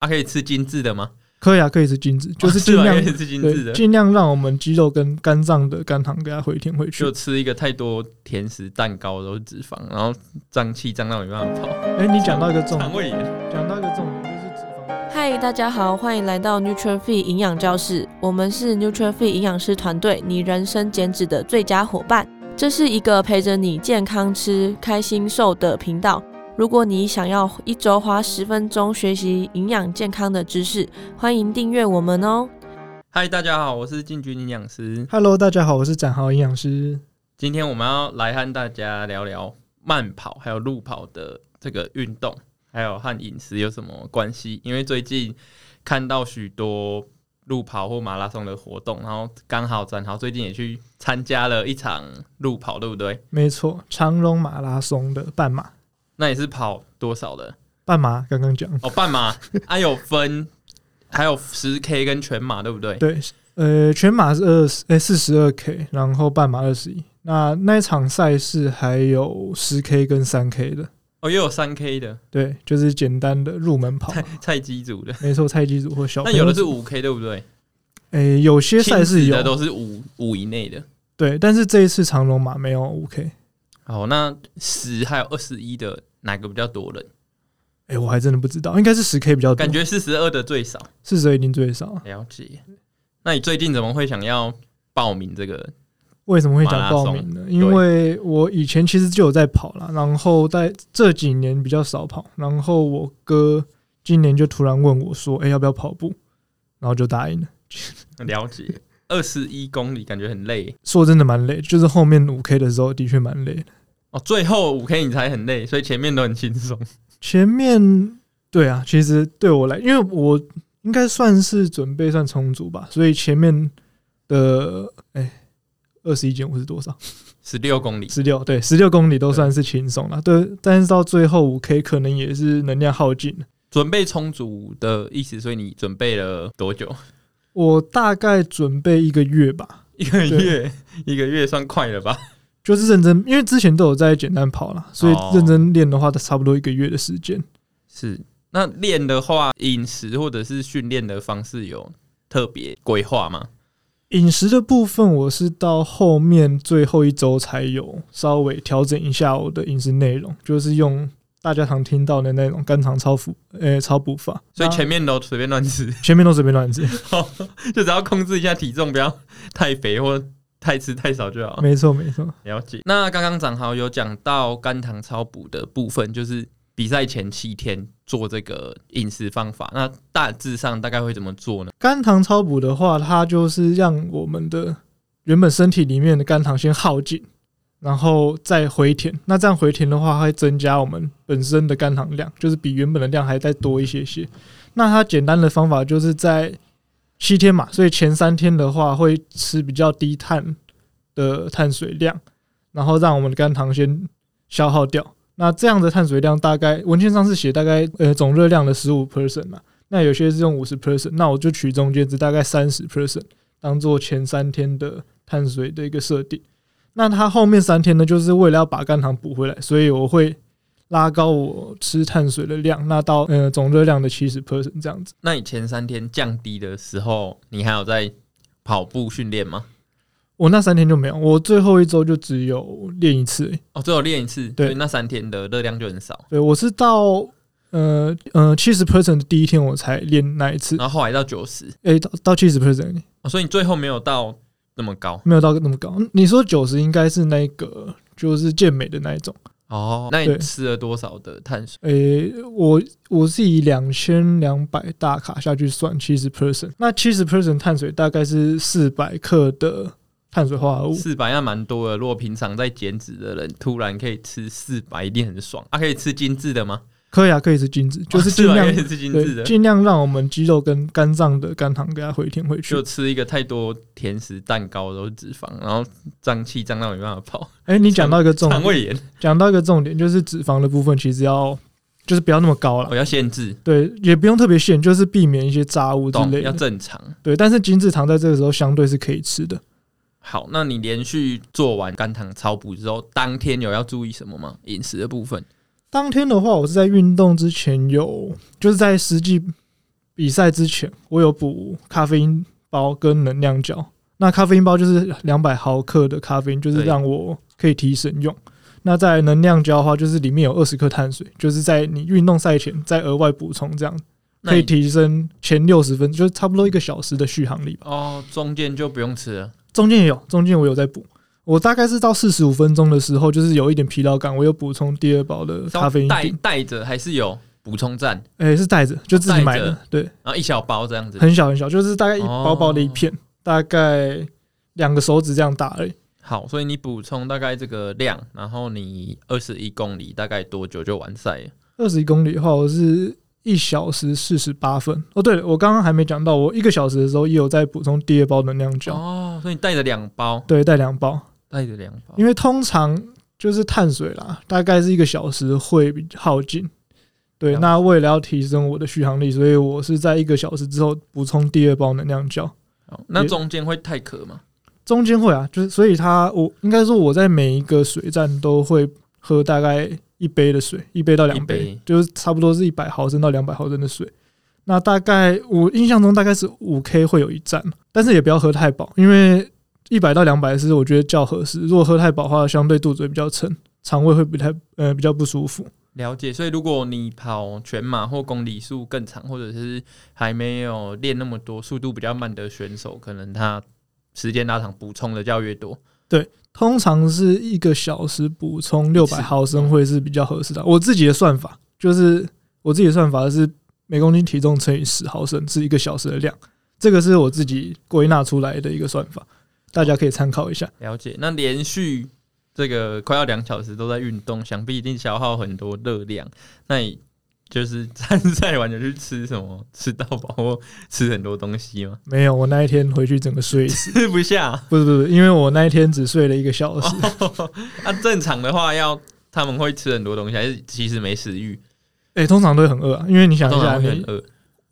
啊，可以吃精致的吗？可以啊，可以吃精致，就是尽量吃精致的，尽量让我们肌肉跟肝脏的肝糖给它回填回去。就吃一个太多甜食、蛋糕都是脂肪，然后胀气胀到没办法跑。哎、欸，你讲到一个重点，肠胃炎，讲到一个重点就是脂肪。嗨，大家好，欢迎来到 Nuture Fit 营养教室，我们是 Nuture Fit 营养师团队，你人生减脂的最佳伙伴。这是一个陪着你健康吃、开心瘦的频道。如果你想要一周花十分钟学习营养健康的知识，欢迎订阅我们哦。嗨，大家好，我是进军营养师。Hello，大家好，我是展豪营养师。今天我们要来和大家聊聊慢跑还有路跑的这个运动，还有和饮食有什么关系？因为最近看到许多路跑或马拉松的活动，然后刚好展豪最近也去参加了一场路跑，对不对？没错，长荣马拉松的半马。那你是跑多少的？半马刚刚讲哦，半马还、啊、有分，还有十 K 跟全马，对不对？对，呃，全马是二十，哎，四十二 K，然后半马二十一。那那一场赛事还有十 K 跟三 K 的，哦，也有三 K 的，对，就是简单的入门跑，菜菜鸡组的，没错，菜鸡组或小。那有的是五 K，对不对？哎，有些赛事有的都是五五以内的，对，但是这一次长龙马没有五 K。好，那十还有二十一的。哪个比较多人？哎、欸，我还真的不知道，应该是十 K 比较多，感觉四十二的最少，四十二一定最少。了解。那你最近怎么会想要报名这个？为什么会想报名呢？因为我以前其实就有在跑了，然后在这几年比较少跑，然后我哥今年就突然问我说：“哎、欸，要不要跑步？”然后就答应了。了解。二十一公里感觉很累，说真的蛮累，就是后面五 K 的时候的确蛮累的。哦，最后五 K 你才很累，所以前面都很轻松。前面对啊，其实对我来，因为我应该算是准备算充足吧，所以前面的哎二十一减五是多少？十六公里，十六对，十六公里都算是轻松了。对，但是到最后五 K 可能也是能量耗尽了。准备充足的意思，所以你准备了多久？我大概准备一个月吧，一个月，一个月算快了吧？就是认真，因为之前都有在简单跑了，所以认真练的话，差不多一个月的时间。是，那练的话，饮食或者是训练的方式有特别规划吗？饮食的部分，我是到后面最后一周才有稍微调整一下我的饮食内容，就是用大家常听到的那种肝糖超辅，呃，超补法。所以前面都随便乱吃，前面都随便乱吃，就只要控制一下体重，不要太肥或。太吃太少就好。没错没错，了解。那刚刚长豪有讲到肝糖超补的部分，就是比赛前七天做这个饮食方法。那大致上大概会怎么做呢？肝糖超补的话，它就是让我们的原本身体里面的肝糖先耗尽，然后再回填。那这样回填的话，会增加我们本身的肝糖量，就是比原本的量还再多一些些。那它简单的方法就是在七天嘛，所以前三天的话会吃比较低碳的碳水量，然后让我们的肝糖先消耗掉。那这样的碳水量大概文献上是写大概呃总热量的十五 percent 嘛，那有些是用五十 percent，那我就取中间值大概三十 percent 当做前三天的碳水的一个设定。那它后面三天呢，就是为了要把肝糖补回来，所以我会。拉高我吃碳水的量，那到呃总热量的七十 percent 这样子。那你前三天降低的时候，你还有在跑步训练吗？我那三天就没有，我最后一周就只有练一次。哦，只有练一次，对，那三天的热量就很少。对，我是到呃呃七十 percent 的第一天我才练那一次，然后后来到九十，哎，到到七十 percent。哦，所以你最后没有到那么高，没有到那么高。你说九十应该是那个就是健美的那一种。哦，那你吃了多少的碳水？诶、欸，我我是以两千两百大卡下去算七十 percent，那七十 percent 碳水大概是四百克的碳水化合物，四百要蛮多的。如果平常在减脂的人，突然可以吃四百，一定很爽。啊，可以吃精致的吗？可以啊，可以是精致，就是尽量是精子的，尽量让我们肌肉跟肝脏的肝糖给它回填回去。就吃一个太多甜食、蛋糕都是脂肪，然后胀气胀到没办法跑。哎、欸，你讲到一个重点，肠胃炎，讲到一个重点就是脂肪的部分，其实要就是不要那么高了，我、哦、要限制。对，也不用特别限，就是避免一些炸物之类的，要正常。对，但是精致糖在这个时候相对是可以吃的。好，那你连续做完肝糖超补之后，当天有要注意什么吗？饮食的部分？当天的话，我是在运动之前有，就是在实际比赛之前，我有补咖啡因包跟能量胶。那咖啡因包就是两百毫克的咖啡因，就是让我可以提神用。那在能量胶的话，就是里面有二十克碳水，就是在你运动赛前再额外补充，这样可以提升前六十分，就是差不多一个小时的续航力。哦，中间就不用吃了。中间也有，中间我有在补。我大概是到四十五分钟的时候，就是有一点疲劳感，我有补充第二包的咖啡因。带带着还是有补充站？哎、欸，是带着，就自己买的。对，然后一小包这样子，很小很小，就是大概一包包的一片，哦、大概两个手指这样大而已。好，所以你补充大概这个量，然后你二十一公里大概多久就完赛？二十一公里的话，我是一小时四十八分。哦，对了，我刚刚还没讲到，我一个小时的时候也有在补充第二包能量胶。哦，所以你带着两包？对，带两包。带着两包，因为通常就是碳水啦，大概是一个小时会比较耗尽。对，那为了要提升我的续航力，所以我是在一个小时之后补充第二包能量胶。那中间会太渴吗？中间会啊，就是所以它我应该说我在每一个水站都会喝大概一杯的水，一杯到两杯，就是差不多是一百毫升到两百毫升的水。那大概我印象中大概是五 K 会有一站，但是也不要喝太饱，因为。一百到两百是我觉得较合适。如果喝太饱的话，相对肚子会比较撑，肠胃会不太呃比较不舒服。了解。所以如果你跑全马或公里数更长，或者是还没有练那么多、速度比较慢的选手，可能他时间拉长，补充的较越多。对，通常是一个小时补充六百毫升会是比较合适的。我自己的算法就是我自己的算法是每公斤体重乘以十毫升是一个小时的量，这个是我自己归纳出来的一个算法。大家可以参考一下。了解。那连续这个快要两小时都在运动，想必一定消耗很多热量。那你就是参赛完就去吃什么？吃到饱或吃很多东西吗？没有，我那一天回去整个睡死，吃不下。不是不是，因为我那一天只睡了一个小时。那正常的话，要他们会吃很多东西，还是其实没食欲？哎，通常都会很饿啊。因为你想一下，很饿。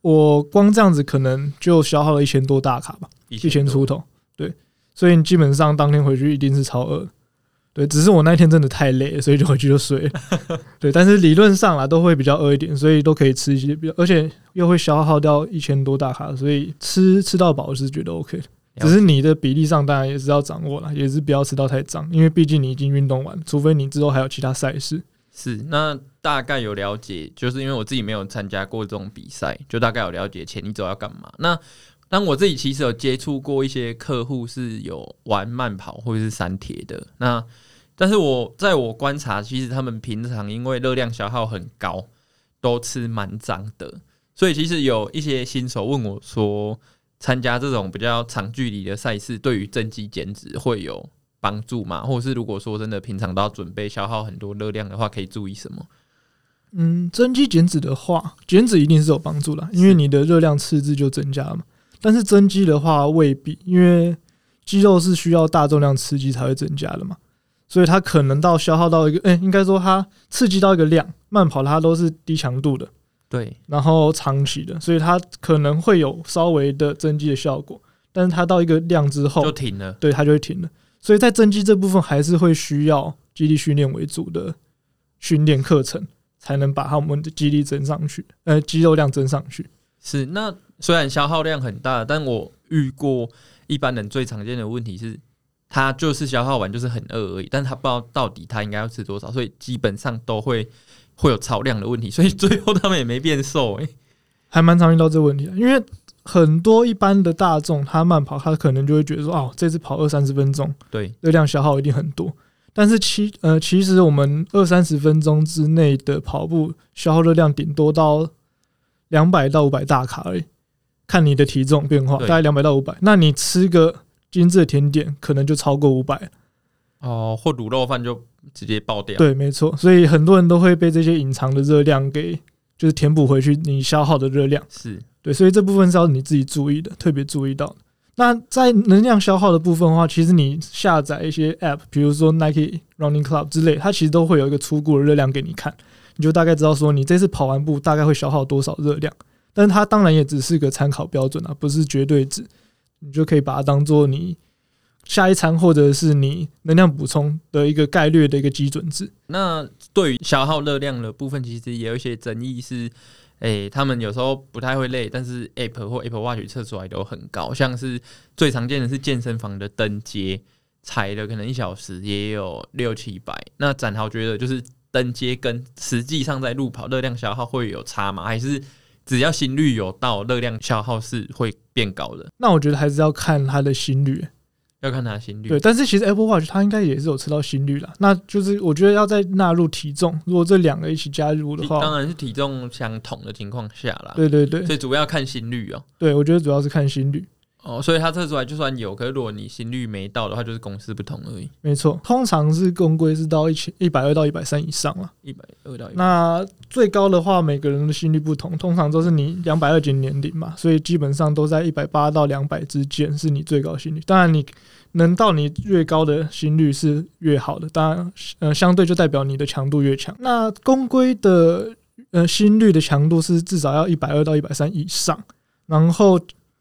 我光这样子可能就消耗了一千多大卡吧，一千出头。对。所以你基本上当天回去一定是超饿，对，只是我那天真的太累了，所以就回去就睡了。对，但是理论上啦都会比较饿一点，所以都可以吃一些比较，而且又会消耗掉一千多大卡，所以吃吃到饱是觉得 OK 的。只是你的比例上当然也是要掌握了，也是不要吃到太脏，因为毕竟你已经运动完，除非你之后还有其他赛事。是，那大概有了解，就是因为我自己没有参加过这种比赛，就大概有了解前一周要干嘛。那但我自己其实有接触过一些客户是有玩慢跑或者是三铁的，那但是我在我观察，其实他们平常因为热量消耗很高，都吃蛮脏的，所以其实有一些新手问我说，参加这种比较长距离的赛事，对于增肌减脂会有帮助吗？或者是如果说真的平常都要准备消耗很多热量的话，可以注意什么？嗯，增肌减脂的话，减脂一定是有帮助的，因为你的热量赤字就增加了嘛。但是增肌的话未必，因为肌肉是需要大重量刺激才会增加的嘛，所以它可能到消耗到一个，哎、欸，应该说它刺激到一个量，慢跑它都是低强度的，对，然后长期的，所以它可能会有稍微的增肌的效果，但是它到一个量之后就停了，对，它就会停了。所以在增肌这部分还是会需要肌力训练为主的训练课程，才能把它们的肌力增上去，呃，肌肉量增上去。是那。虽然消耗量很大，但我遇过一般人最常见的问题是，他就是消耗完就是很饿而已，但他不知道到底他应该要吃多少，所以基本上都会会有超量的问题，所以最后他们也没变瘦诶、欸，还蛮常遇到这个问题的，因为很多一般的大众他慢跑，他可能就会觉得说，哦，这次跑二三十分钟，对，热量消耗一定很多，但是其呃其实我们二三十分钟之内的跑步消耗热量顶多到两百到五百大卡而已。看你的体重变化，大概两百到五百，那你吃个精致的甜点，可能就超过五百哦，或卤肉饭就直接爆掉。对，没错，所以很多人都会被这些隐藏的热量给就是填补回去，你消耗的热量是对，所以这部分是要你自己注意的，特别注意到。那在能量消耗的部分的话，其实你下载一些 App，比如说 Nike Running Club 之类，它其实都会有一个初步的热量给你看，你就大概知道说你这次跑完步大概会消耗多少热量。但是它当然也只是个参考标准啊，不是绝对值。你就可以把它当做你下一餐或者是你能量补充的一个概率的一个基准值。那对于消耗热量的部分，其实也有一些争议是，诶，他们有时候不太会累，但是 App 或 Apple Watch 测出来都很高，像是最常见的是健身房的登阶，踩了可能一小时也有六七百。那展豪觉得就是登阶跟实际上在路跑热量消耗会有差吗？还是只要心率有到，热量消耗是会变高的？那我觉得还是要看他的心率。要看他的心率，对，但是其实 Apple Watch 它应该也是有测到心率啦。那就是我觉得要再纳入体重，如果这两个一起加入的话，当然是体重相同的情况下啦。对对对，所以主要看心率哦、喔。对，我觉得主要是看心率。哦，所以它测出来就算有，可是如果你心率没到的话，就是公司不同而已。没错，通常是公规是到一千一百二到一百三以上了。一百二到。那最高的话，每个人的心率不同，通常都是你两百二减年龄嘛，所以基本上都在一百八到两百之间是你最高心率。当然你。能到你越高的心率是越好的，当然，呃，相对就代表你的强度越强。那公规的呃心率的强度是至少要一百二到一百三以上，然后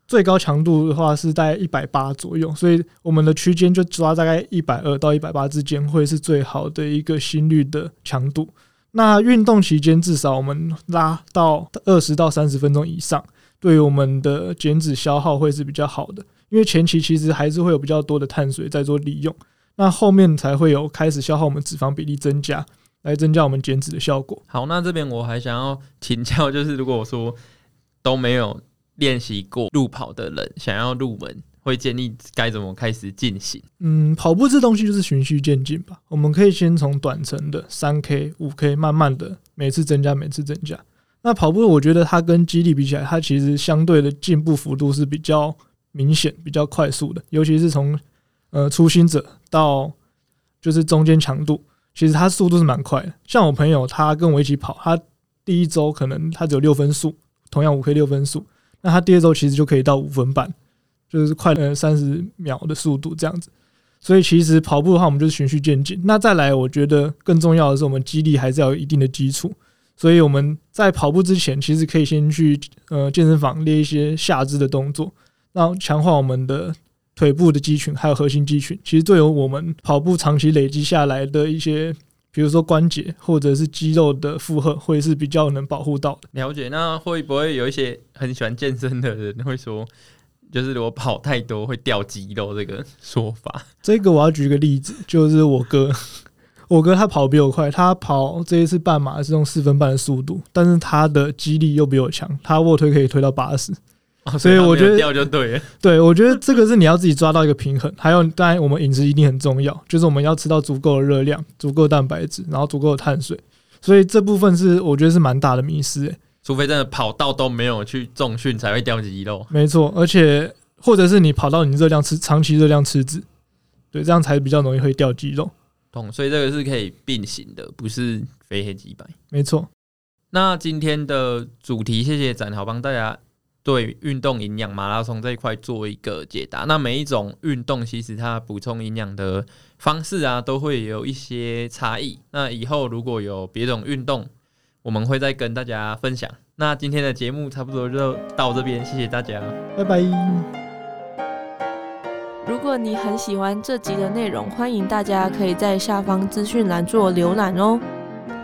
最高强度的话是在一百八左右，所以我们的区间就抓大概一百二到一百八之间会是最好的一个心率的强度。那运动期间至少我们拉到二十到三十分钟以上，对于我们的减脂消耗会是比较好的。因为前期其实还是会有比较多的碳水在做利用，那后面才会有开始消耗我们脂肪比例增加，来增加我们减脂的效果。好，那这边我还想要请教，就是如果我说都没有练习过路跑的人，想要入门，会建议该怎么开始进行？嗯，跑步这东西就是循序渐进吧。我们可以先从短程的三 K、五 K，慢慢的每次增加，每次增加。那跑步我觉得它跟肌力比起来，它其实相对的进步幅度是比较。明显比较快速的，尤其是从呃初心者到就是中间强度，其实它速度是蛮快的。像我朋友，他跟我一起跑，他第一周可能他只有六分速，同样五 K 六分速，那他第二周其实就可以到五分半，就是快了三十秒的速度这样子。所以其实跑步的话，我们就是循序渐进。那再来，我觉得更重要的是，我们肌力还是要有一定的基础。所以我们在跑步之前，其实可以先去呃健身房练一些下肢的动作。然后强化我们的腿部的肌群，还有核心肌群，其实对于我们跑步长期累积下来的一些，比如说关节或者是肌肉的负荷，会是比较能保护到的。了解，那会不会有一些很喜欢健身的人会说，就是如果跑太多会掉肌肉这个说法？这个我要举个例子，就是我哥，我哥他跑比我快，他跑这一次半马是用四分半的速度，但是他的肌力又比我强，他卧推可以推到八十。所以我觉得掉就对了，对，我觉得这个是你要自己抓到一个平衡。还有，当然我们饮食一定很重要，就是我们要吃到足够的热量、足够的蛋白质，然后足够的碳水。所以这部分是我觉得是蛮大的迷失诶。除非真的跑到都没有去重训才会掉肌肉。没错，而且或者是你跑到你热量吃长期热量吃脂，对，这样才比较容易会掉肌肉。懂，所以这个是可以并行的，不是非黑即白。没错。那今天的主题，谢谢展豪帮大家。对运动营养马拉松这一块做一个解答。那每一种运动其实它补充营养的方式啊，都会有一些差异。那以后如果有别种运动，我们会再跟大家分享。那今天的节目差不多就到这边，谢谢大家，拜拜。如果你很喜欢这集的内容，欢迎大家可以在下方资讯栏做浏览哦。